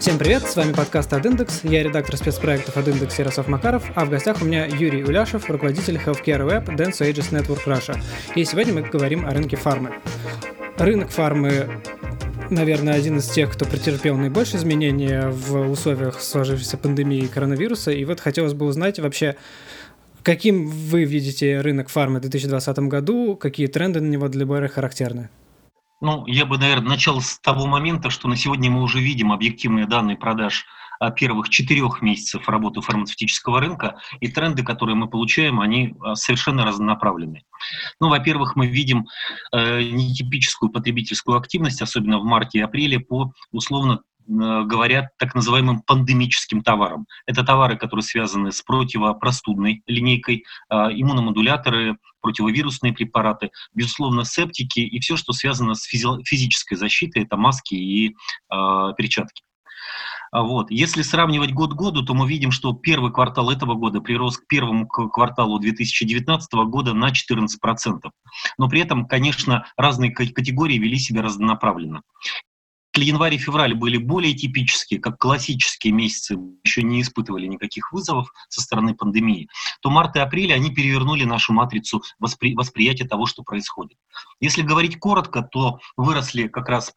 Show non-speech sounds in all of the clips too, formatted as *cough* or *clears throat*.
Всем привет, с вами подкаст от Индекс. Я редактор спецпроектов от Индекс Ярослав Макаров, а в гостях у меня Юрий Уляшев, руководитель Healthcare Web Dance Ages Network Russia. И сегодня мы говорим о рынке фармы. Рынок фармы наверное, один из тех, кто претерпел наибольшие изменения в условиях сложившейся пандемии коронавируса. И вот хотелось бы узнать вообще, каким вы видите рынок фармы в 2020 году, какие тренды на него для БР характерны? Ну, я бы, наверное, начал с того момента, что на сегодня мы уже видим объективные данные продаж первых четырех месяцев работы фармацевтического рынка, и тренды, которые мы получаем, они а, совершенно разнонаправленные. Ну, во-первых, мы видим э, нетипическую потребительскую активность, особенно в марте и апреле, по условно говорят так называемым пандемическим товарам. Это товары, которые связаны с противопростудной линейкой, э, иммуномодуляторы, противовирусные препараты, безусловно, септики и все, что связано с физи- физической защитой, это маски и э, перчатки. А вот. Если сравнивать год к году, то мы видим, что первый квартал этого года прирос к первому кварталу 2019 года на 14%. Но при этом, конечно, разные категории вели себя разнонаправленно если январь и февраль были более типические, как классические месяцы, еще не испытывали никаких вызовов со стороны пандемии, то март и апрель они перевернули нашу матрицу воспри восприятия того, что происходит. Если говорить коротко, то выросли как раз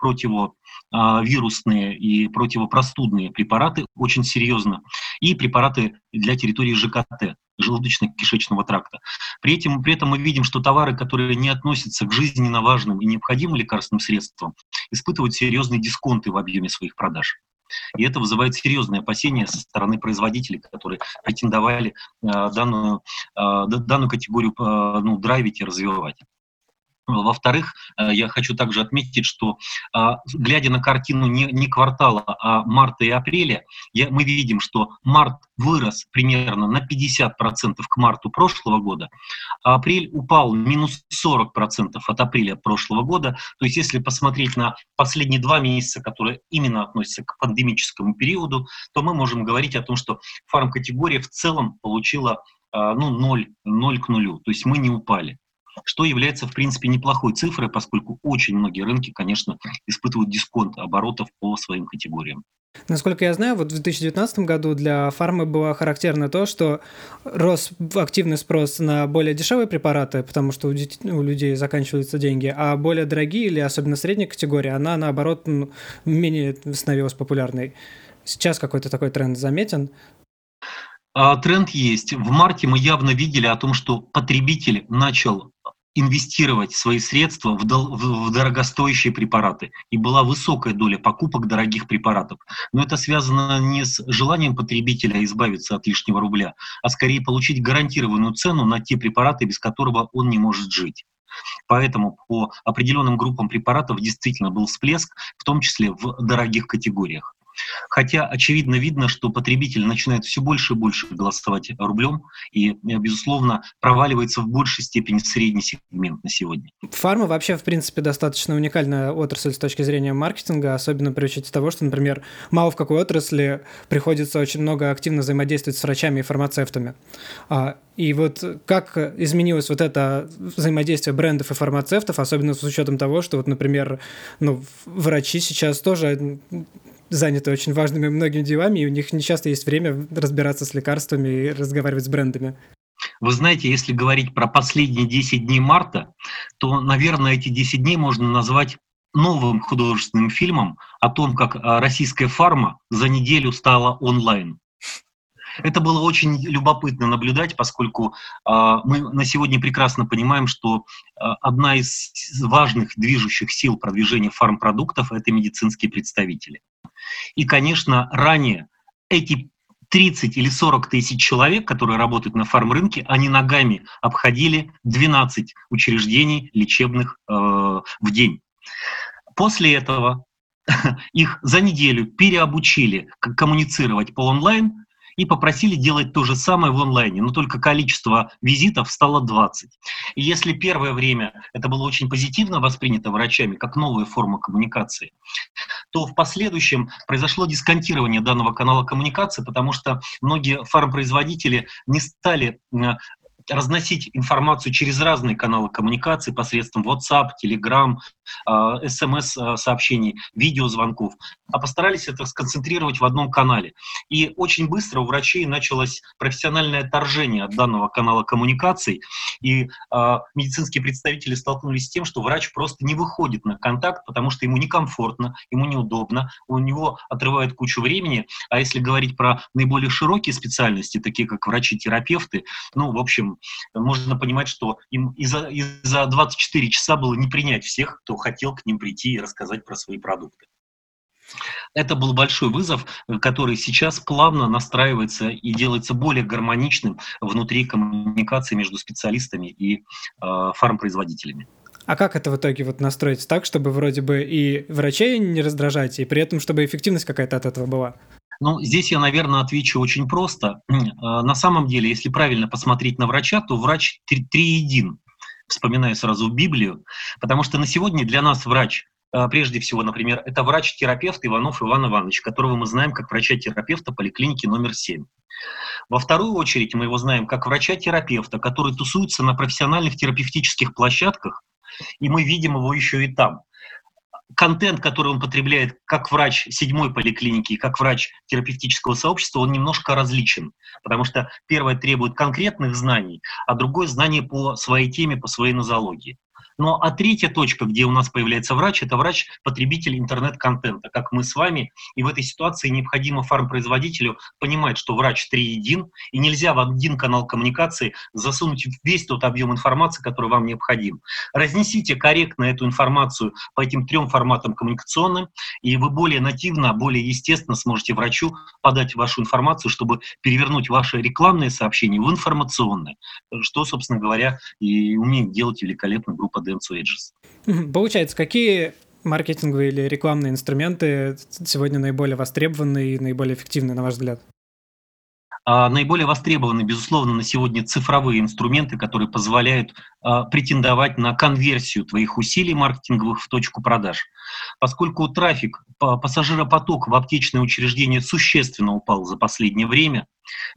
противовирусные и противопростудные препараты очень серьезно, и препараты для территории ЖКТ желудочно-кишечного тракта. При этом, при этом мы видим, что товары, которые не относятся к жизненно важным и необходимым лекарственным средствам, испытывают серьезные дисконты в объеме своих продаж. И это вызывает серьезные опасения со стороны производителей, которые претендовали э, данную, э, данную категорию э, ну, драйвить и развивать. Во-вторых, э, я хочу также отметить, что а, глядя на картину не, не квартала, а марта и апреля, я, мы видим, что март вырос примерно на 50% к марту прошлого года, а апрель упал минус 40% от апреля прошлого года. То есть если посмотреть на последние два месяца, которые именно относятся к пандемическому периоду, то мы можем говорить о том, что фармкатегория в целом получила а, ну, 0, 0 к нулю. То есть мы не упали что является, в принципе, неплохой цифрой, поскольку очень многие рынки, конечно, испытывают дисконт оборотов по своим категориям. Насколько я знаю, вот в 2019 году для фармы было характерно то, что рос активный спрос на более дешевые препараты, потому что у, детей, у людей заканчиваются деньги, а более дорогие или особенно средней категории, она, наоборот, менее становилась популярной. Сейчас какой-то такой тренд заметен? А, тренд есть. В марте мы явно видели о том, что потребитель начал инвестировать свои средства в, дол- в дорогостоящие препараты. И была высокая доля покупок дорогих препаратов. Но это связано не с желанием потребителя избавиться от лишнего рубля, а скорее получить гарантированную цену на те препараты, без которого он не может жить. Поэтому по определенным группам препаратов действительно был всплеск, в том числе в дорогих категориях. Хотя очевидно видно, что потребитель начинает все больше и больше голосовать рублем и, безусловно, проваливается в большей степени средний сегмент на сегодня. Фарма вообще, в принципе, достаточно уникальная отрасль с точки зрения маркетинга, особенно при учете того, что, например, мало в какой отрасли приходится очень много активно взаимодействовать с врачами и фармацевтами. А, и вот как изменилось вот это взаимодействие брендов и фармацевтов, особенно с учетом того, что вот, например, ну, врачи сейчас тоже заняты очень важными многими делами, и у них не часто есть время разбираться с лекарствами и разговаривать с брендами. Вы знаете, если говорить про последние 10 дней марта, то, наверное, эти 10 дней можно назвать новым художественным фильмом о том, как а, российская фарма за неделю стала онлайн. Это было очень любопытно наблюдать, поскольку э, мы на сегодня прекрасно понимаем, что э, одна из важных движущих сил продвижения фармпродуктов – это медицинские представители. И, конечно, ранее эти 30 или 40 тысяч человек, которые работают на фармрынке, они ногами обходили 12 учреждений лечебных э, в день. После этого *laughs* их за неделю переобучили коммуницировать по онлайн, и попросили делать то же самое в онлайне, но только количество визитов стало 20. И если первое время это было очень позитивно воспринято врачами как новая форма коммуникации, то в последующем произошло дисконтирование данного канала коммуникации, потому что многие фармпроизводители не стали разносить информацию через разные каналы коммуникации посредством WhatsApp, Telegram, смс-сообщений, видеозвонков, а постарались это сконцентрировать в одном канале. И очень быстро у врачей началось профессиональное отторжение от данного канала коммуникаций, и медицинские представители столкнулись с тем, что врач просто не выходит на контакт, потому что ему некомфортно, ему неудобно, у него отрывает кучу времени, а если говорить про наиболее широкие специальности, такие как врачи-терапевты, ну, в общем, можно понимать, что им и за, и за 24 часа было не принять всех, кто хотел к ним прийти и рассказать про свои продукты. Это был большой вызов, который сейчас плавно настраивается и делается более гармоничным внутри коммуникации между специалистами и э, фармпроизводителями. А как это в итоге вот настроить так, чтобы вроде бы и врачей не раздражать, и при этом чтобы эффективность какая-то от этого была? Ну, здесь я, наверное, отвечу очень просто. А, на самом деле, если правильно посмотреть на врача, то врач триедин. Вспоминаю сразу Библию, потому что на сегодня для нас врач а, прежде всего, например, это врач-терапевт Иванов Иван Иванович, которого мы знаем как врача-терапевта поликлиники номер 7. Во вторую очередь мы его знаем как врача-терапевта, который тусуется на профессиональных терапевтических площадках, и мы видим его еще и там. Контент, который он потребляет как врач седьмой поликлиники и как врач терапевтического сообщества, он немножко различен, потому что первое требует конкретных знаний, а другое знание по своей теме, по своей нозологии. Ну а третья точка, где у нас появляется врач, это врач-потребитель интернет-контента, как мы с вами. И в этой ситуации необходимо фармпроизводителю понимать, что врач триедин, и нельзя в один канал коммуникации засунуть весь тот объем информации, который вам необходим. Разнесите корректно эту информацию по этим трем форматам коммуникационным, и вы более нативно, более естественно сможете врачу подать вашу информацию, чтобы перевернуть ваши рекламные сообщения в информационные, что, собственно говоря, и умеет делать великолепно группа Dance Edges. Получается, какие маркетинговые или рекламные инструменты сегодня наиболее востребованы и наиболее эффективны, на ваш взгляд? А, наиболее востребованы, безусловно, на сегодня цифровые инструменты, которые позволяют а, претендовать на конверсию твоих усилий маркетинговых в точку продаж. Поскольку трафик, пассажиропоток в аптечные учреждения существенно упал за последнее время,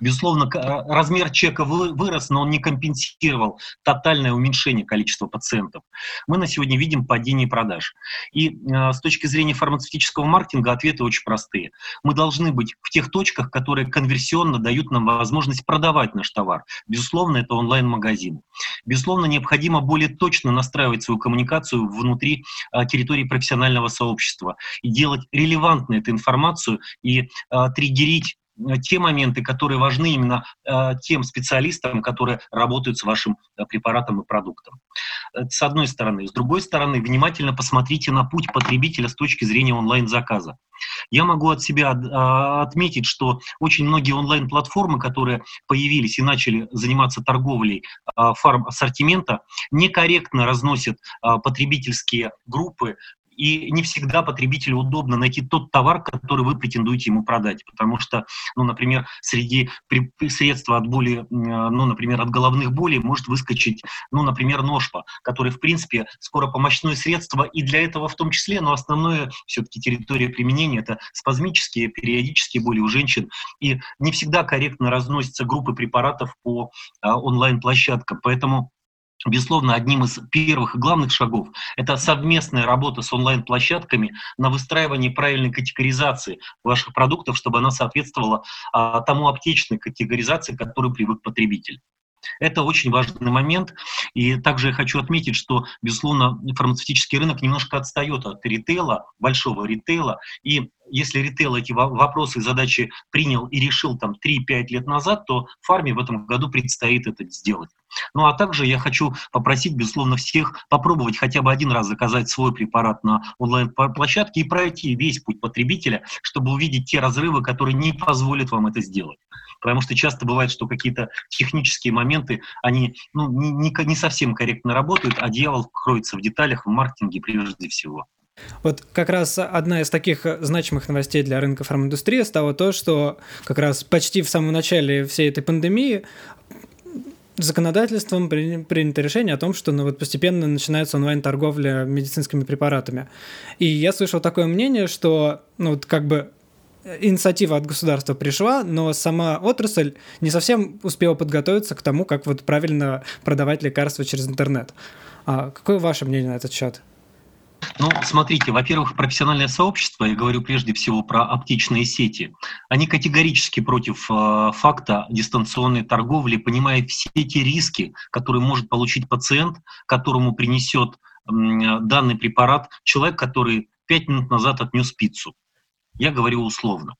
Безусловно, размер чека вырос, но он не компенсировал тотальное уменьшение количества пациентов. Мы на сегодня видим падение продаж. И а, с точки зрения фармацевтического маркетинга ответы очень простые. Мы должны быть в тех точках, которые конверсионно дают нам возможность продавать наш товар. Безусловно, это онлайн-магазин. Безусловно, необходимо более точно настраивать свою коммуникацию внутри а, территории профессионального сообщества и делать релевантной эту информацию и а, триггерить те моменты, которые важны именно э, тем специалистам, которые работают с вашим э, препаратом и продуктом. С одной стороны. С другой стороны, внимательно посмотрите на путь потребителя с точки зрения онлайн-заказа. Я могу от себя отметить, что очень многие онлайн-платформы, которые появились и начали заниматься торговлей фарм-ассортимента, некорректно разносят потребительские группы и не всегда потребителю удобно найти тот товар, который вы претендуете ему продать, потому что, ну, например, среди средств от боли, ну, например, от головных болей может выскочить, ну, например, ножпа, который, в принципе, скоропомощное средство и для этого в том числе, но основное все-таки территория применения это спазмические, периодические боли у женщин, и не всегда корректно разносятся группы препаратов по а, онлайн-площадкам, поэтому Безусловно, одним из первых и главных шагов это совместная работа с онлайн-площадками на выстраивание правильной категоризации ваших продуктов, чтобы она соответствовала а, тому аптечной категоризации, к которой привык потребитель. Это очень важный момент. И также я хочу отметить, что, безусловно, фармацевтический рынок немножко отстает от ритейла, большого ритейла. И если ритейл эти вопросы и задачи принял и решил там 3-5 лет назад, то фарме в этом году предстоит это сделать. Ну а также я хочу попросить, безусловно, всех попробовать хотя бы один раз заказать свой препарат на онлайн-площадке и пройти весь путь потребителя, чтобы увидеть те разрывы, которые не позволят вам это сделать. Потому что часто бывает, что какие-то технические моменты, они ну, не, не совсем корректно работают, а дьявол кроется в деталях, в маркетинге прежде всего. Вот как раз одна из таких значимых новостей для рынка фарминдустрии стало то, что как раз почти в самом начале всей этой пандемии законодательством принято решение о том, что ну, вот постепенно начинается онлайн-торговля медицинскими препаратами. И я слышал такое мнение, что ну, вот как бы инициатива от государства пришла, но сама отрасль не совсем успела подготовиться к тому, как вот правильно продавать лекарства через интернет. А какое ваше мнение на этот счет? Ну, смотрите, во-первых, профессиональное сообщество, я говорю прежде всего про оптичные сети, они категорически против э, факта дистанционной торговли, понимая все эти риски, которые может получить пациент, которому принесет э, данный препарат человек, который пять минут назад отнес пиццу. Я говорю условно.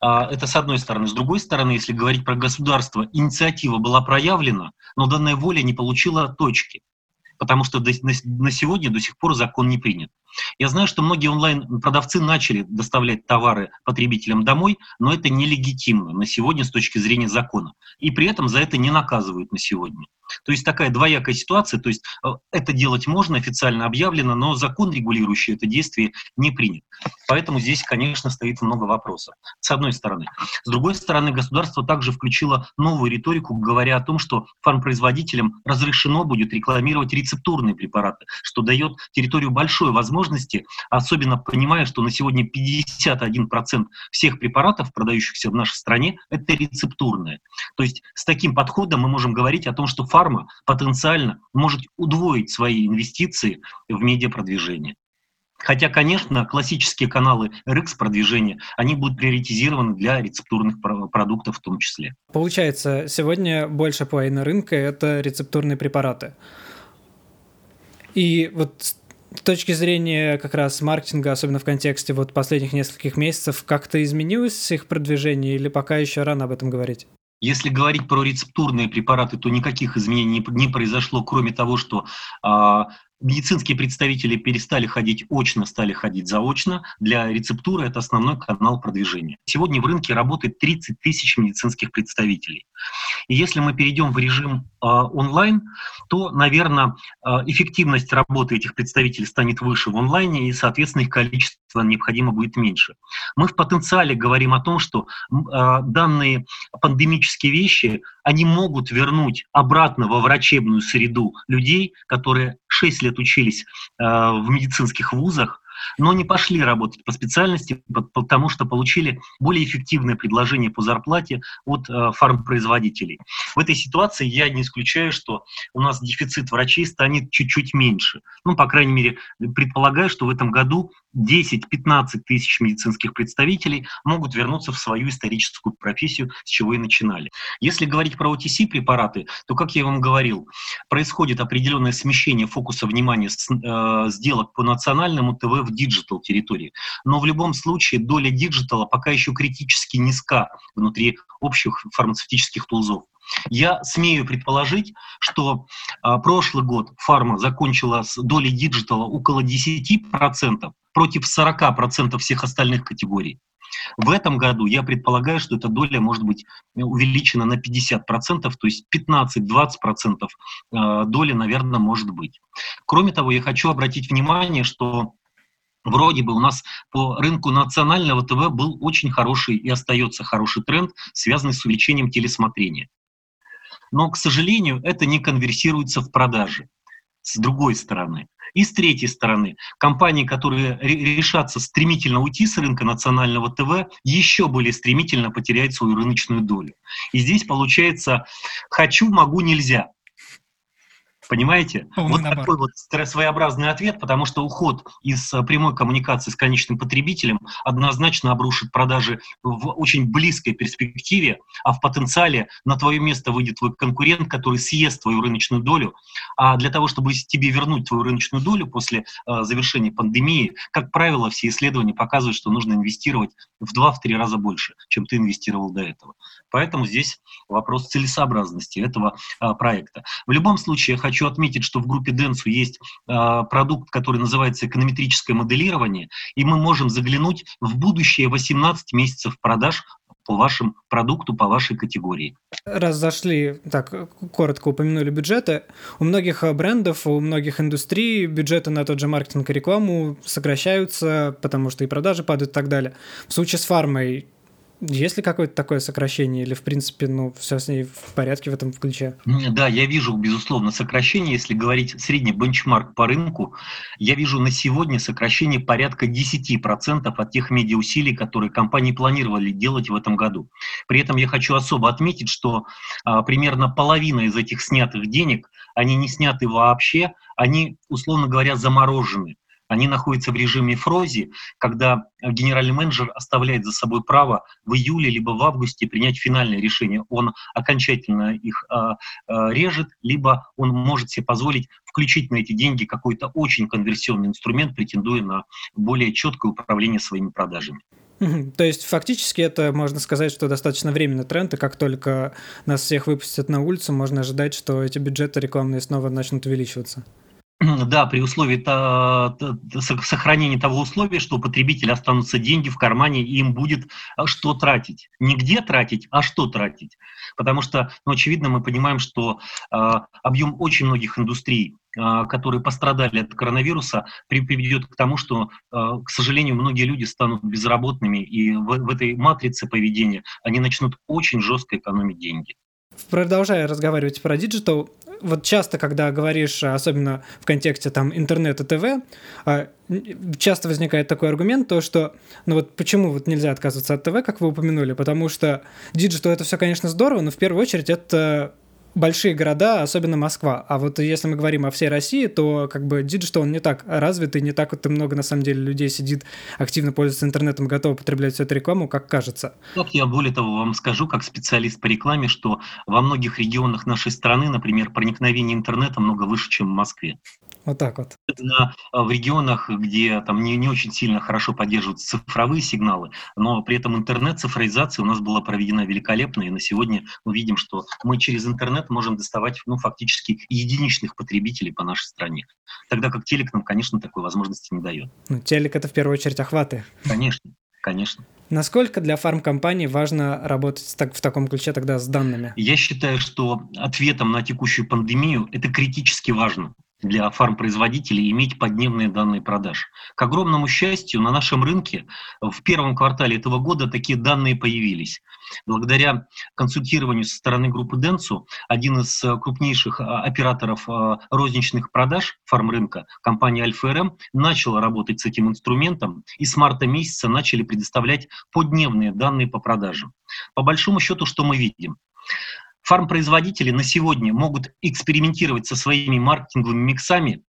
А, это с одной стороны. С другой стороны, если говорить про государство, инициатива была проявлена, но данная воля не получила точки, потому что на сегодня до сих пор закон не принят. Я знаю, что многие онлайн-продавцы начали доставлять товары потребителям домой, но это нелегитимно на сегодня с точки зрения закона. И при этом за это не наказывают на сегодня. То есть такая двоякая ситуация, то есть э, это делать можно, официально объявлено, но закон, регулирующий это действие, не принят. Поэтому здесь, конечно, стоит много вопросов, с одной стороны. С другой стороны, государство также включило новую риторику, говоря о том, что фармпроизводителям разрешено будет рекламировать рецептурные препараты, что дает территорию большой возможности, особенно понимая, что на сегодня 51% всех препаратов, продающихся в нашей стране, это рецептурные. То есть с таким подходом мы можем говорить о том, что фарма потенциально может удвоить свои инвестиции в медиапродвижение. Хотя, конечно, классические каналы RX продвижения, они будут приоритизированы для рецептурных продуктов в том числе. Получается, сегодня больше половины рынка – это рецептурные препараты. И вот с точки зрения как раз маркетинга, особенно в контексте вот последних нескольких месяцев, как-то изменилось их продвижение или пока еще рано об этом говорить? Если говорить про рецептурные препараты, то никаких изменений не произошло, кроме того, что а, Медицинские представители перестали ходить очно, стали ходить заочно. Для рецептуры это основной канал продвижения. Сегодня в рынке работает 30 тысяч медицинских представителей. И если мы перейдем в режим э, онлайн, то, наверное, э, эффективность работы этих представителей станет выше в онлайне, и, соответственно, их количество необходимо будет меньше. Мы в потенциале говорим о том, что э, данные пандемические вещи, они могут вернуть обратно во врачебную среду людей, которые 6 лет учились э, в медицинских вузах, но не пошли работать по специальности, потому что получили более эффективное предложение по зарплате от э, фармпроизводителей. В этой ситуации я не исключаю, что у нас дефицит врачей станет чуть-чуть меньше. Ну, по крайней мере, предполагаю, что в этом году 10-15 тысяч медицинских представителей могут вернуться в свою историческую профессию, с чего и начинали. Если говорить про OTC-препараты, то, как я вам говорил, происходит определенное смещение фокуса внимания с э, сделок по национальному ТВ в digital территории. Но в любом случае доля digital а пока еще критически низка внутри общих фармацевтических tools ов. Я смею предположить, что а, прошлый год фарма закончила с долей digital а около 10% против 40% всех остальных категорий. В этом году я предполагаю, что эта доля может быть увеличена на 50%, то есть 15-20% а, доли, наверное, может быть. Кроме того, я хочу обратить внимание, что Вроде бы у нас по рынку национального ТВ был очень хороший и остается хороший тренд, связанный с увеличением телесмотрения. Но, к сожалению, это не конверсируется в продажи. С другой стороны. И с третьей стороны, компании, которые решатся стремительно уйти с рынка национального ТВ, еще более стремительно потеряют свою рыночную долю. И здесь получается «хочу, могу, нельзя». Понимаете? Полный вот набор. такой вот своеобразный ответ, потому что уход из э, прямой коммуникации с конечным потребителем однозначно обрушит продажи в очень близкой перспективе, а в потенциале на твое место выйдет твой конкурент, который съест твою рыночную долю. А для того, чтобы тебе вернуть твою рыночную долю после э, завершения пандемии, как правило, все исследования показывают, что нужно инвестировать в 2-3 раза больше, чем ты инвестировал до этого. Поэтому здесь вопрос целесообразности этого э, проекта. В любом случае, я хочу хочу отметить, что в группе Денсу есть э, продукт, который называется эконометрическое моделирование, и мы можем заглянуть в будущее 18 месяцев продаж по вашему продукту, по вашей категории. Раз зашли, так, коротко упомянули бюджеты, у многих брендов, у многих индустрий бюджеты на тот же маркетинг и рекламу сокращаются, потому что и продажи падают и так далее. В случае с фармой Есть ли какое-то такое сокращение или, в принципе, ну, все с ней в порядке в этом ключе? Да, я вижу, безусловно, сокращение. Если говорить средний бенчмарк по рынку, я вижу на сегодня сокращение порядка 10% от тех медиаусилий, которые компании планировали делать в этом году. При этом я хочу особо отметить, что а, примерно половина из этих снятых денег, они не сняты вообще, они, условно говоря, заморожены. Они находятся в режиме фрози, когда генеральный менеджер оставляет за собой право в июле либо в августе принять финальное решение. Он окончательно их а, а, режет, либо он может себе позволить включить на эти деньги какой-то очень конверсионный инструмент, претендуя на более четкое управление своими продажами. То есть фактически это можно сказать, что достаточно временный тренд, и как только нас всех выпустят на улицу, можно ожидать, что эти бюджеты рекламные снова начнут увеличиваться. *clears throat* Да, при условии сохранения того условия, что у потребителя останутся деньги в кармане, и им будет а, что тратить. Не где тратить, а что тратить. Потому что, ну, очевидно, мы понимаем, что э, объем очень многих индустрий, э, которые пострадали от коронавируса, при, приведет к тому, что, э, к сожалению, многие люди станут безработными, и в, в этой матрице поведения они начнут очень жестко экономить деньги. Продолжая разговаривать про digital, вот часто, когда говоришь, особенно в контексте там интернета, ТВ, а, часто возникает такой аргумент, то что, ну вот почему вот нельзя отказываться от ТВ, как вы упомянули, потому что digital это все, конечно, здорово, но в первую очередь это большие города, особенно Москва. А вот если мы говорим о всей России, то как бы digital он не так развит, и не так вот и много на самом деле людей сидит, активно пользуется интернетом, готов потреблять всю эту рекламу, как кажется. Так я более того вам скажу, как специалист по рекламе, что во многих регионах нашей страны, например, проникновение интернета много выше, чем в Москве. Вот так вот. А, в регионах, где там не, не очень сильно хорошо поддерживаются цифровые сигналы, но при этом интернет-цифровизация у нас была проведена великолепно, и на сегодня мы видим, что мы через интернет можем доставать ну, фактически единичных потребителей по нашей стране. Тогда как телек нам, конечно, такой возможности не дает. Ну, телек — это в первую очередь охваты. Конечно, конечно. Насколько для фармкомпании важно работать так, в таком ключе тогда с данными? Я считаю, что ответом на текущую пандемию это критически важно для фармпроизводителей иметь поддневные данные продаж. К огромному счастью, на нашем рынке в первом квартале этого года такие данные появились. Благодаря консультированию со стороны группы Денсу, один из крупнейших а, операторов а, розничных продаж фармрынка, компания Альфа-РМ, начала работать с этим инструментом и с марта месяца начали предоставлять поддневные данные по продажам. По большому счету, что мы видим? Фармпроизводители на сегодня могут экспериментировать со своими маркетинговыми миксами,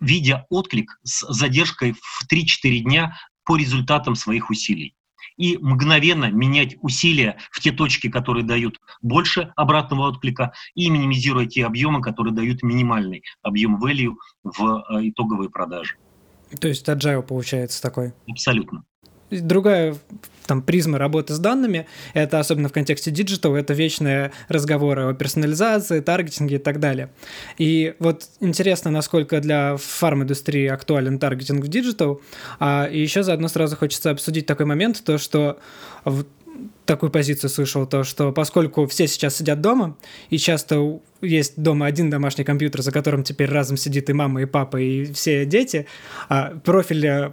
видя отклик с задержкой в 3-4 дня по результатам своих усилий. И мгновенно менять усилия в те точки, которые дают больше обратного отклика, и минимизируя те объемы, которые дают минимальный объем value в э, итоговые продажи. То есть agile получается такой? Абсолютно. Другая там призма работы с данными, это особенно в контексте digital, это вечные разговоры о персонализации, таргетинге и так далее. И вот интересно, насколько для фарм-индустрии актуален таргетинг в digital, а, и еще заодно сразу хочется обсудить такой момент, то что в такую позицию слышал, то что поскольку все сейчас сидят дома, и часто есть дома один домашний компьютер, за которым теперь разом сидит и мама, и папа, и все дети, а профиль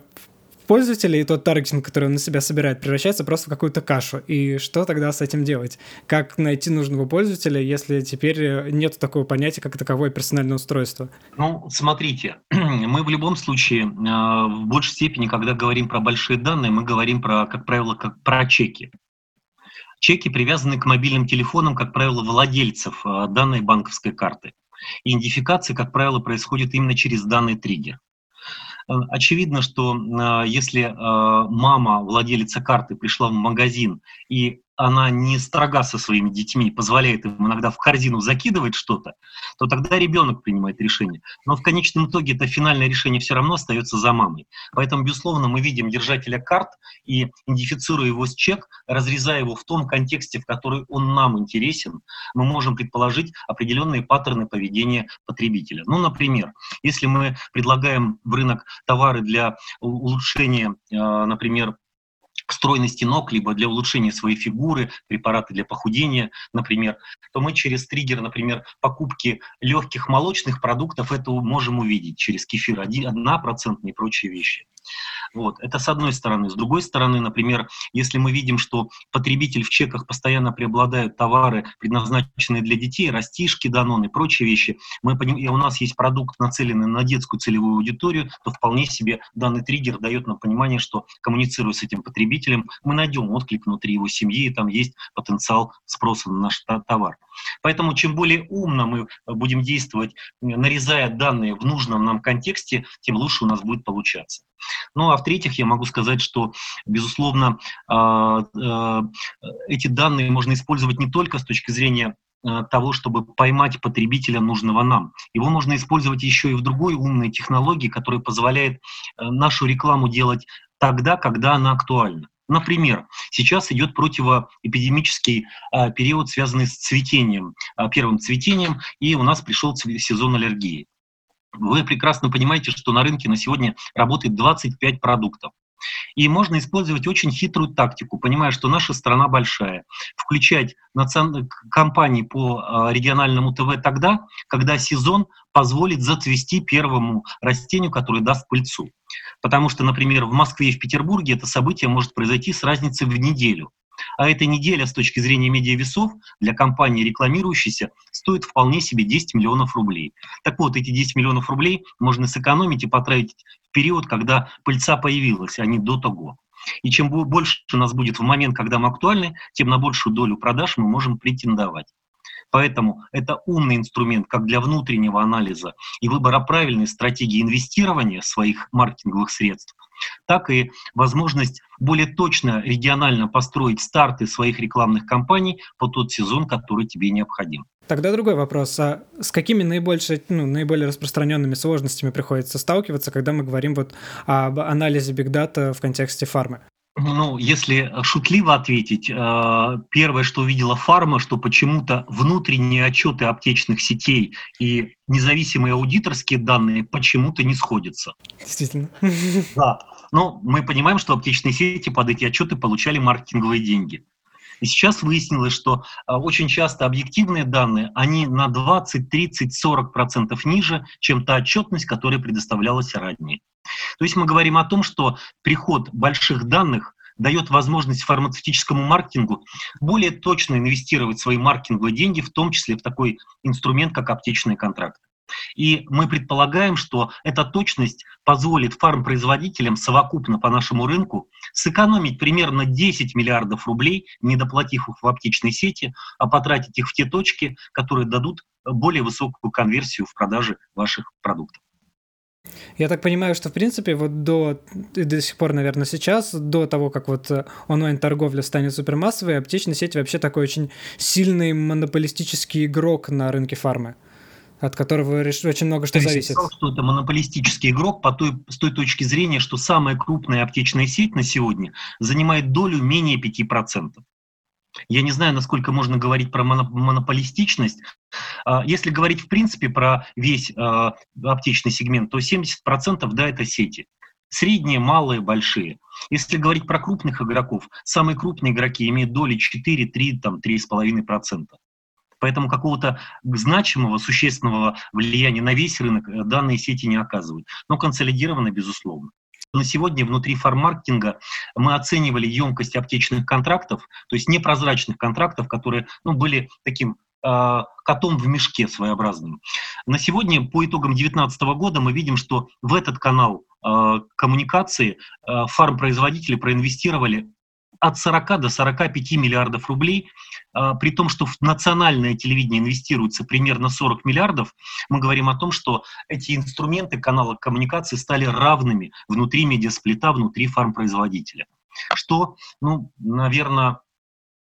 пользователя и тот таргетинг, который он на себя собирает, превращается просто в какую-то кашу. И что тогда с этим делать? Как найти нужного пользователя, если теперь э, нет такого понятия, как таковое персональное устройство? Ну, смотрите, *clears throat* мы в любом случае, э, в большей степени, когда говорим про большие данные, мы говорим про, как правило, как про чеки. Чеки привязаны к мобильным телефонам, как правило, владельцев э, данной банковской карты. Идентификация, как правило, происходит именно через данный триггер. Э, очевидно, что э, если э, мама, владелица карты, пришла в магазин и она не строга со своими детьми, позволяет им иногда в корзину закидывать что-то, то тогда ребенок принимает решение. Но в конечном итоге это финальное решение все равно остается за мамой. Поэтому, безусловно, мы видим держателя карт и, идентифицируя его с чек, разрезая его в том контексте, в который он нам интересен, мы можем предположить определенные паттерны поведения потребителя. Ну, например, если мы предлагаем в рынок товары для улучшения, например, стройности ног, либо для улучшения своей фигуры, препараты для похудения, например, то мы через триггер, например, покупки легких молочных продуктов это можем увидеть через кефир 1% и прочие вещи. Вот. Это с одной стороны. С другой стороны, например, если мы видим, что потребитель в чеках постоянно преобладают товары, предназначенные для детей, растишки, данон и прочие вещи, мы поним... и у нас есть продукт, нацеленный на детскую целевую аудиторию, то вполне себе данный триггер дает нам понимание, что коммуницируя с этим потребителем, мы найдем отклик внутри его семьи, и там есть потенциал спроса на наш товар. Поэтому чем более умно мы будем действовать, нарезая данные в нужном нам контексте, тем лучше у нас будет получаться. Ну а в-третьих, я могу сказать, что, безусловно, а, а, эти данные можно использовать не только с точки зрения того, чтобы поймать потребителя нужного нам. Его можно использовать еще и в другой умной технологии, которая позволяет нашу рекламу делать тогда, когда она актуальна. Например, сейчас идет противоэпидемический а, период, связанный с цветением, а, первым цветением, и у нас пришел сезон аллергии. Вы прекрасно понимаете, что на рынке на сегодня работает 25 продуктов. И можно использовать очень хитрую тактику, понимая, что наша страна большая. Включать национ... компании по э, региональному ТВ тогда, когда сезон позволит зацвести первому растению, которое даст пыльцу. Потому что, например, в Москве и в Петербурге это событие может произойти с разницей в неделю. А эта неделя с точки зрения медиавесов для компании рекламирующейся стоит вполне себе 10 миллионов рублей. Так вот, эти 10 миллионов рублей можно сэкономить и потратить в период, когда пыльца появилась, а не до того. И чем больше у нас будет в момент, когда мы актуальны, тем на большую долю продаж мы можем претендовать. Поэтому это умный инструмент как для внутреннего анализа и выбора правильной стратегии инвестирования своих маркетинговых средств, так и возможность более точно регионально построить старты своих рекламных кампаний по тот сезон, который тебе необходим. Тогда другой вопрос. А с какими наибольшими, ну, наиболее распространенными сложностями приходится сталкиваться, когда мы говорим вот об анализе Data в контексте фармы? Ну, если шутливо ответить, э, первое, что увидела фарма, что почему-то внутренние отчеты аптечных сетей и независимые аудиторские данные почему-то не сходятся. Действительно. Да. Но мы понимаем, что аптечные сети под эти отчеты получали маркетинговые деньги. И сейчас выяснилось, что э, очень часто объективные данные, они на 20, 30, 40 процентов ниже, чем та отчетность, которая предоставлялась ранее. То есть мы говорим о том, что приход больших данных дает возможность фармацевтическому маркетингу более точно инвестировать свои маркетинговые деньги, в том числе в такой инструмент, как аптечные контракты. И мы предполагаем, что эта точность позволит фармпроизводителям совокупно по нашему рынку сэкономить примерно 10 миллиардов рублей, не доплатив их в аптечной сети, а потратить их в те точки, которые дадут более высокую конверсию в продаже ваших продуктов. Я так понимаю, что, в принципе, вот до, до сих пор, наверное, сейчас, до того, как вот э, онлайн-торговля станет супермассовой, аптечная сеть вообще такой очень сильный монополистический игрок на рынке фармы от которого очень много что зависит. Я что это монополистический игрок по той, с той точки зрения, что самая крупная аптечная сеть на сегодня занимает долю менее 5%. Я не знаю, насколько можно говорить про монополистичность. А, если говорить в принципе про весь а, аптечный сегмент, то 70% да, это сети. Средние, малые, большие. Если говорить про крупных игроков, самые крупные игроки имеют доли 4, 3, там, 3,5%. Поэтому какого-то значимого, существенного влияния на весь рынок э, данные сети не оказывают. Но консолидированы, безусловно. На сегодня внутри фармаркетинга мы оценивали емкость аптечных контрактов, то есть непрозрачных контрактов, которые ну, были таким э, котом в мешке своеобразным. На сегодня, по итогам 2019 года, мы видим, что в этот канал э, коммуникации э, фармпроизводители проинвестировали от 40 до 45 миллиардов рублей, а, при том, что в национальное телевидение инвестируется примерно 40 миллиардов, мы говорим о том, что эти инструменты канала коммуникации стали равными внутри медиасплита, внутри фармпроизводителя. Что, ну, наверное,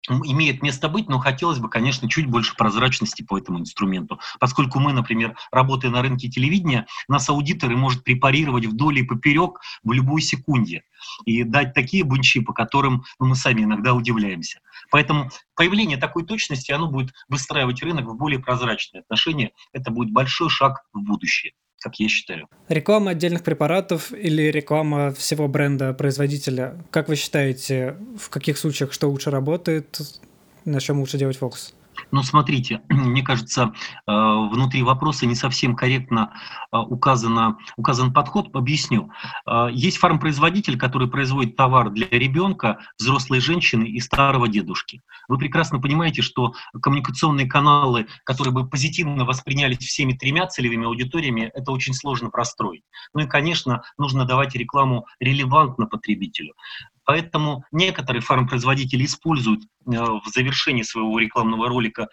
имеет место быть, но хотелось бы, конечно, чуть больше прозрачности по этому инструменту. Поскольку мы, например, работая на рынке телевидения, нас аудиторы может препарировать вдоль и поперек в любой секунде и дать такие бунчи, по которым ну, мы сами иногда удивляемся. Поэтому появление такой точности, оно будет выстраивать рынок в более прозрачные отношения. Это будет большой шаг в будущее. Как я считаю. Реклама отдельных препаратов или реклама всего бренда производителя? Как вы считаете, в каких случаях что лучше работает, на чем лучше делать фокус? Ну, смотрите, *clears throat* мне кажется, э, внутри вопроса не совсем корректно э, указано, указан подход. Объясню. Э, есть фармпроизводитель, который производит товар для ребенка, взрослой женщины и старого дедушки. Вы прекрасно понимаете, что коммуникационные каналы, которые бы позитивно воспринялись всеми тремя целевыми аудиториями, это очень сложно простроить. Ну и, конечно, нужно давать рекламу релевантно потребителю. Поэтому некоторые фармпроизводители используют э, в завершении своего рекламного ролика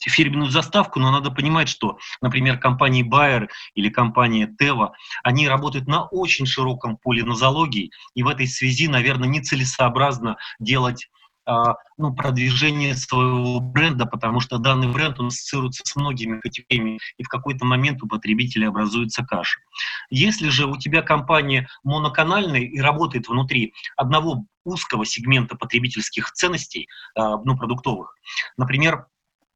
фирменную заставку, но надо понимать, что, например, компании Bayer или компания Teva, они работают на очень широком поле нозологии, и в этой связи, наверное, нецелесообразно делать ну, продвижение своего бренда, потому что данный бренд он ассоциируется с многими категориями, и в какой-то момент у потребителя образуется каша. Если же у тебя компания моноканальная и работает внутри одного узкого сегмента потребительских ценностей, а, ну, продуктовых, например,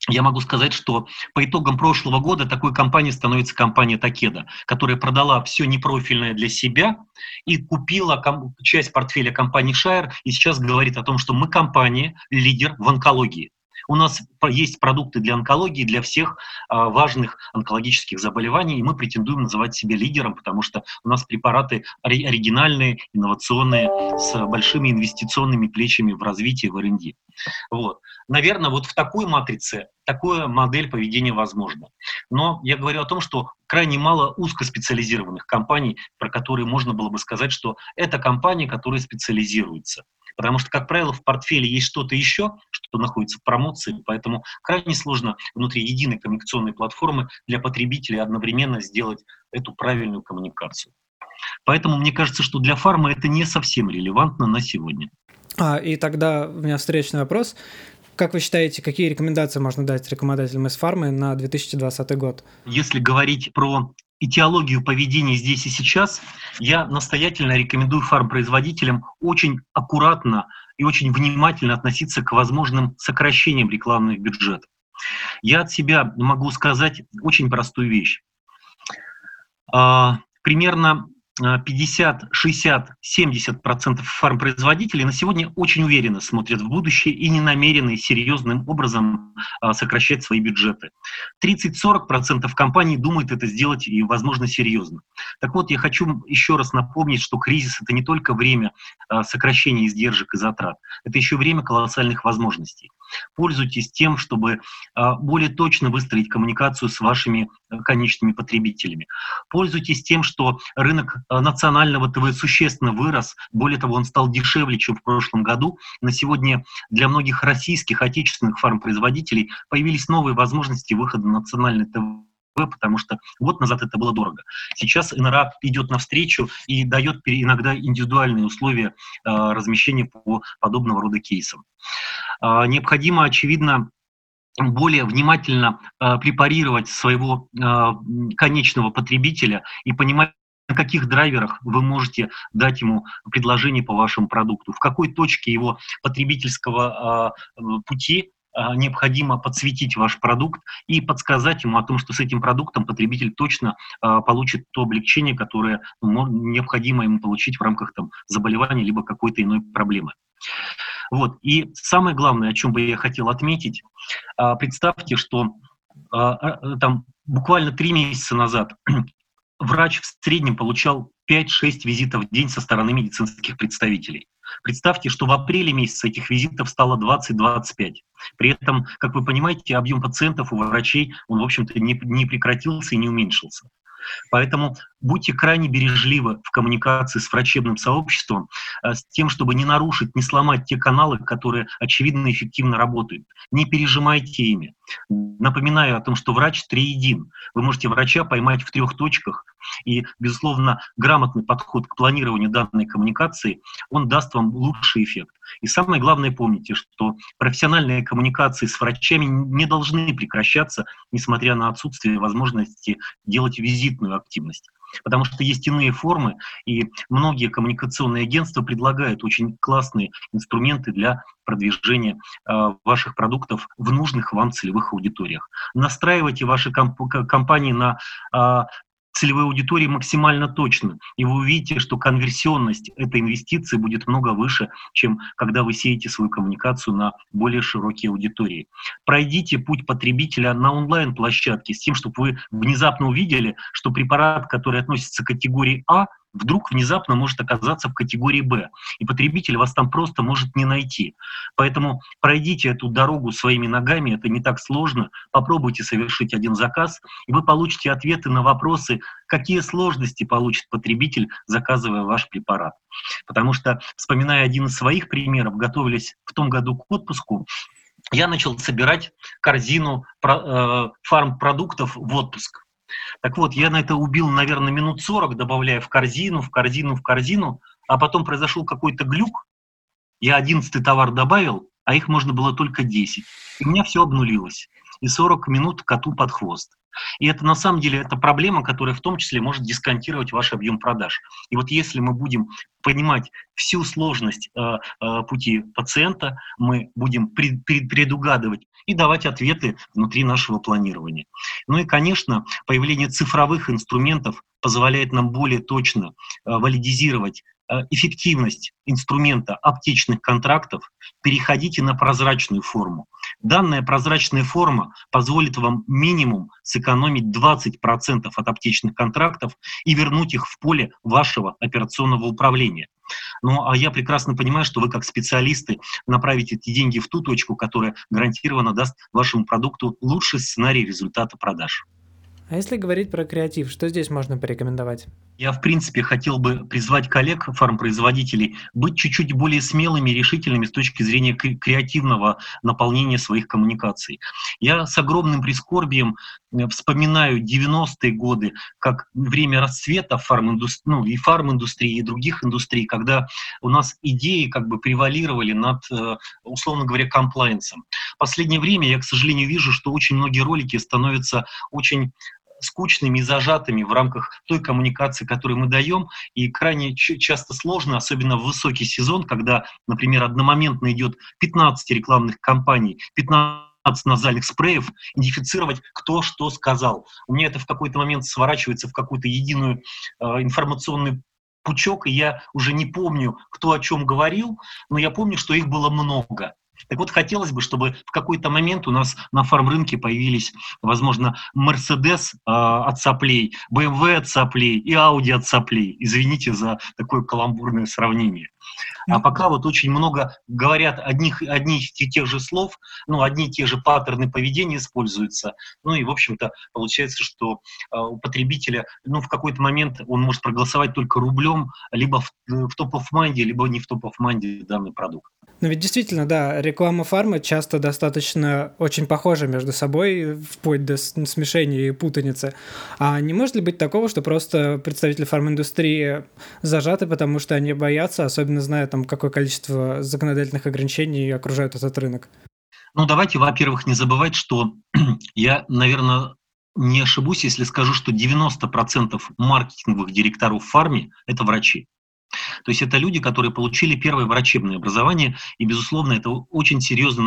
я могу сказать, что по итогам прошлого года такой компанией становится компания Такеда, которая продала все непрофильное для себя и купила часть портфеля компании Shire и сейчас говорит о том, что мы компания, лидер в онкологии. У нас есть продукты для онкологии, для всех а, важных онкологических заболеваний, и мы претендуем называть себя лидером, потому что у нас препараты оригинальные, инновационные, с большими инвестиционными плечами в развитие, в R&D. Вот. Наверное, вот в такой матрице такая модель поведения возможна. Но я говорю о том, что крайне мало узкоспециализированных компаний, про которые можно было бы сказать, что это компании, которые специализируются. Потому что, как правило, в портфеле есть что-то еще, что находится в промоции, поэтому крайне сложно внутри единой коммуникационной платформы для потребителей одновременно сделать эту правильную коммуникацию. Поэтому мне кажется, что для фарма это не совсем релевантно на сегодня. А, и тогда у меня встречный вопрос. Как вы считаете, какие рекомендации можно дать рекомендателям из фармы на 2020 год? Если говорить про этиологию поведения здесь и сейчас, я настоятельно рекомендую фармпроизводителям очень аккуратно и очень внимательно относиться к возможным сокращениям рекламных бюджетов. Я от себя могу сказать очень простую вещь. А, примерно 50, 60, 70 процентов фармпроизводителей на сегодня очень уверенно смотрят в будущее и не намерены серьезным образом а, сокращать свои бюджеты. 30-40 процентов компаний думают это сделать и, возможно, серьезно. Так вот, я хочу еще раз напомнить, что кризис – это не только время а, сокращения издержек и затрат, это еще время колоссальных возможностей. Пользуйтесь тем, чтобы а, более точно выстроить коммуникацию с вашими э, конечными потребителями. Пользуйтесь тем, что рынок а, национального ТВ существенно вырос. Более того, он стал дешевле, чем в прошлом году. На сегодня для многих российских отечественных фармпроизводителей появились новые возможности выхода на национальный ТВ потому что год назад это было дорого. Сейчас НРА идет навстречу и дает иногда индивидуальные условия э, размещения по подобного рода кейсам. Э, необходимо, очевидно, более внимательно э, препарировать своего конечного потребителя и понимать, на каких драйверах вы можете дать ему предложение по вашему продукту, в какой точке его потребительского э, пути а, необходимо подсветить ваш продукт и подсказать ему о том, что с этим продуктом потребитель точно а, получит то облегчение, которое ну, необходимо ему получить в рамках там, заболевания либо какой-то иной проблемы. Вот. И самое главное, о чем бы я хотел отметить, а, представьте, что там буквально три месяца назад *clears throat* врач в среднем получал 5-6 визитов в день со стороны медицинских представителей. Представьте, что в апреле месяце этих визитов стало 20-25. При этом, как вы понимаете, объем пациентов у врачей, он, в общем-то, не, не прекратился и не уменьшился. Поэтому будьте крайне бережливы в коммуникации с врачебным сообществом, э, с тем, чтобы не нарушить, не сломать те каналы, которые очевидно эффективно работают. Не пережимайте ими. Напоминаю о том, что врач триедин. Вы можете врача поймать в трех точках, и, безусловно, грамотный подход к планированию данной коммуникации, он даст вам лучший эффект. И самое главное, помните, что профессиональные коммуникации с врачами не должны прекращаться, несмотря на отсутствие возможности делать визитную активность. Потому что есть иные формы, и многие коммуникационные агентства предлагают очень классные инструменты для продвижения э, ваших продуктов в нужных вам целевых аудиториях. Настраивайте ваши комп- компании на э, целевой аудитории максимально точно, и вы увидите, что конверсионность этой инвестиции будет много выше, чем когда вы сеете свою коммуникацию на более широкие аудитории. Пройдите путь потребителя на онлайн-площадке с тем, чтобы вы внезапно увидели, что препарат, который относится к категории А, вдруг внезапно может оказаться в категории Б, и потребитель вас там просто может не найти. Поэтому пройдите эту дорогу своими ногами, это не так сложно, попробуйте совершить один заказ, и вы получите ответы на вопросы, какие сложности получит потребитель, заказывая ваш препарат. Потому что, вспоминая один из своих примеров, готовились в том году к отпуску, я начал собирать корзину э, фармпродуктов в отпуск. Так вот, я на это убил, наверное, минут 40, добавляя в корзину, в корзину, в корзину, а потом произошел какой-то глюк, я одиннадцатый товар добавил, а их можно было только 10. И у меня все обнулилось. И 40 минут коту под хвост. И это на самом деле это проблема, которая в том числе может дисконтировать ваш объем продаж. И вот если мы будем понимать всю сложность э, э, пути пациента, мы будем пред, пред, предугадывать и давать ответы внутри нашего планирования. Ну и, конечно, появление цифровых инструментов позволяет нам более точно э, валидизировать эффективность инструмента аптечных контрактов, переходите на прозрачную форму. Данная прозрачная форма позволит вам минимум сэкономить 20% от аптечных контрактов и вернуть их в поле вашего операционного управления. Ну, а я прекрасно понимаю, что вы как специалисты направите эти деньги в ту точку, которая гарантированно даст вашему продукту лучший сценарий результата продаж. А если говорить про креатив, что здесь можно порекомендовать? Я, в принципе, хотел бы призвать коллег, фармпроизводителей, быть чуть-чуть более смелыми и решительными с точки зрения креативного наполнения своих коммуникаций. Я с огромным прискорбием э, вспоминаю 90-е годы как время расцвета фарм-индустрии, ну, и фарм-индустрии, и других индустрий, когда у нас идеи как бы превалировали над, э, условно говоря, комплайенсом. В последнее время я, к сожалению, вижу, что очень многие ролики становятся очень скучными и зажатыми в рамках той коммуникации, которую мы даем, и крайне часто сложно, особенно в высокий сезон, когда, например, одномоментно идет 15 рекламных кампаний, 15 назальных спреев, идентифицировать, кто что сказал. У меня это в какой-то момент сворачивается в какую-то единую э, информационную пучок, и я уже не помню, кто о чем говорил, но я помню, что их было много. Так вот, хотелось бы, чтобы в какой-то момент у нас на фарм-рынке появились, возможно, Mercedes э, от соплей, BMW от соплей и Audi от соплей. Извините за такое каламбурное сравнение. А пока вот очень много говорят одних, одних и тех же слов, ну, одни и те же паттерны поведения используются. Ну и, в общем-то, получается, что э, у потребителя, ну, в какой-то момент он может проголосовать только рублем, либо в, в top-of-mind е, либо не в top-of-mind е данный продукт. Ну ведь действительно, да, реклама фармы часто достаточно очень похожа между собой, вплоть до смешения и путаницы. А не может ли быть такого, что просто представители фарминдустрии зажаты, потому что они боятся, особенно зная там, какое количество законодательных ограничений окружают этот рынок? Ну давайте, во-первых, не забывать, что *clears throat* я, наверное, не ошибусь, если скажу, что 90% маркетинговых директоров в фарме – это врачи. То есть это люди, которые получили первое врачебное образование, и, безусловно, это очень серьезно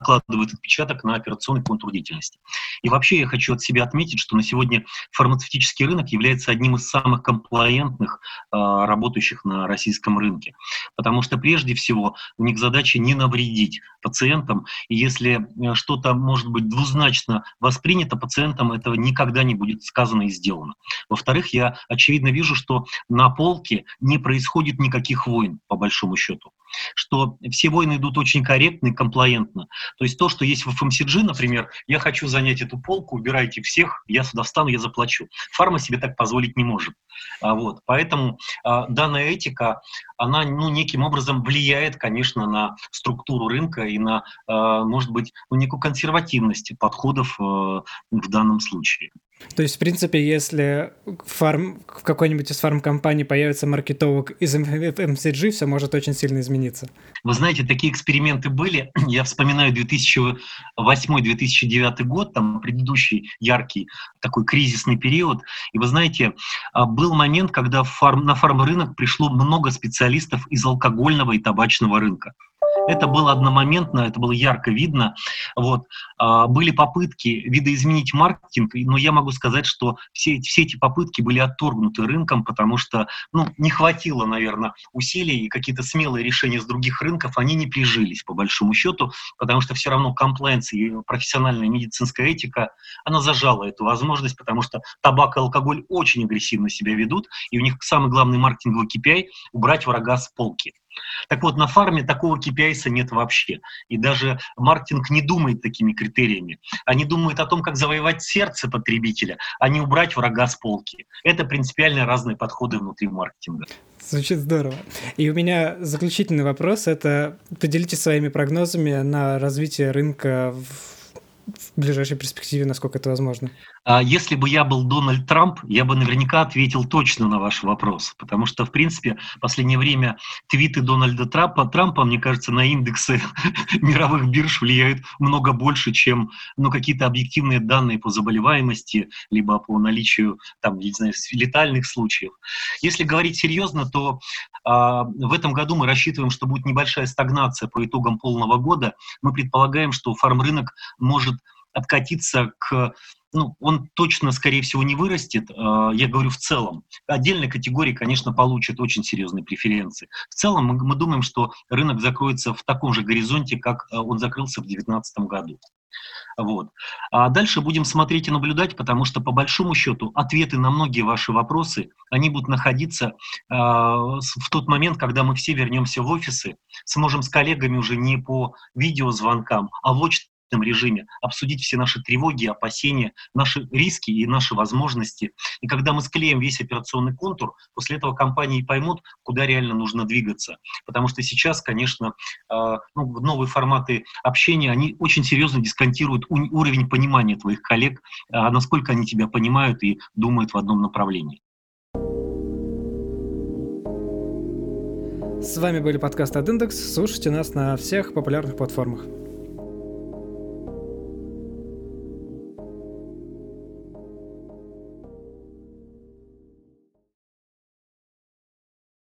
накладывает отпечаток на операционный контур деятельности. И вообще я хочу от себя отметить, что на сегодня фармацевтический рынок является одним из самых комплаентных, э, работающих на российском рынке. Потому что прежде всего у них задача не навредить пациентам, и если э, что-то может быть двузначно воспринято, пациентам этого никогда не будет сказано и сделано. Во-вторых, я очевидно вижу, что на полке не происходит никаких войн, по большому счету что все войны идут очень корректно и комплаентно. То есть то, что есть в FMCG, например, я хочу занять эту полку, убирайте всех, я сюда встану, я заплачу. Фарма себе так позволить не может. А, вот. Поэтому а, данная этика, она ну, неким образом влияет, конечно, на структуру рынка и на, а, может быть, ну, некую консервативность подходов а, в данном случае. То есть, в принципе, если фарм, в какой-нибудь из фармкомпаний появится маркетолог из MCG, все может очень сильно измениться. Вы знаете, такие эксперименты были. *clears throat* Я вспоминаю 2008-2009 год, там предыдущий яркий такой кризисный период. И вы знаете, а, был момент, когда фарм, на фарм-рынок пришло много специалистов из алкогольного и табачного рынка. Это было одномоментно, это было ярко видно. Вот. А, были попытки видоизменить маркетинг, но я могу сказать, что все, все эти попытки были отторгнуты рынком, потому что ну, не хватило, наверное, усилий и какие-то смелые решения с других рынков, они не прижились, по большому счету, потому что все равно комплайнс и профессиональная медицинская этика, она зажала эту возможность, потому что табак и алкоголь очень агрессивно себя ведут, и у них самый главный маркетинговый KPI – убрать врага с полки. Так вот, на фарме такого KPI нет вообще. И даже маркетинг не думает такими критериями. Они думают о том, как завоевать сердце потребителя, а не убрать врага с полки. Это принципиально разные подходы внутри маркетинга. Звучит здорово. И у меня заключительный вопрос. Это поделитесь своими прогнозами на развитие рынка в в ближайшей перспективе, насколько это возможно? А если бы я был Дональд Трамп, я бы наверняка ответил точно на ваш вопрос, потому что, в принципе, в последнее время твиты Дональда Трампа, Трампа мне кажется, на индексы *laughs* мировых бирж влияют много больше, чем ну, какие-то объективные данные по заболеваемости, либо по наличию, там, не знаю, летальных случаев. Если говорить серьезно, то а, в этом году мы рассчитываем, что будет небольшая стагнация по итогам полного года. Мы предполагаем, что фармрынок может откатиться к ну, он точно, скорее всего, не вырастет, а, я говорю в целом. Отдельные категории, конечно, получат очень серьезные преференции. В целом мы, мы думаем, что рынок закроется в таком же горизонте, как а, он закрылся в 2019 году. Вот. А дальше будем смотреть и наблюдать, потому что, по большому счету, ответы на многие ваши вопросы, они будут находиться э, в тот момент, когда мы все вернемся в офисы, сможем с коллегами уже не по видеозвонкам, а в режиме, обсудить все наши тревоги, опасения, наши риски и наши возможности. И когда мы склеим весь операционный контур, после этого компании поймут, куда реально нужно двигаться. Потому что сейчас, конечно, э, ну, новые форматы общения, они очень серьезно дисконтируют уровень понимания твоих коллег, а насколько они тебя понимают и думают в одном направлении. С вами были подкасты от Индекс. Слушайте нас на всех популярных платформах.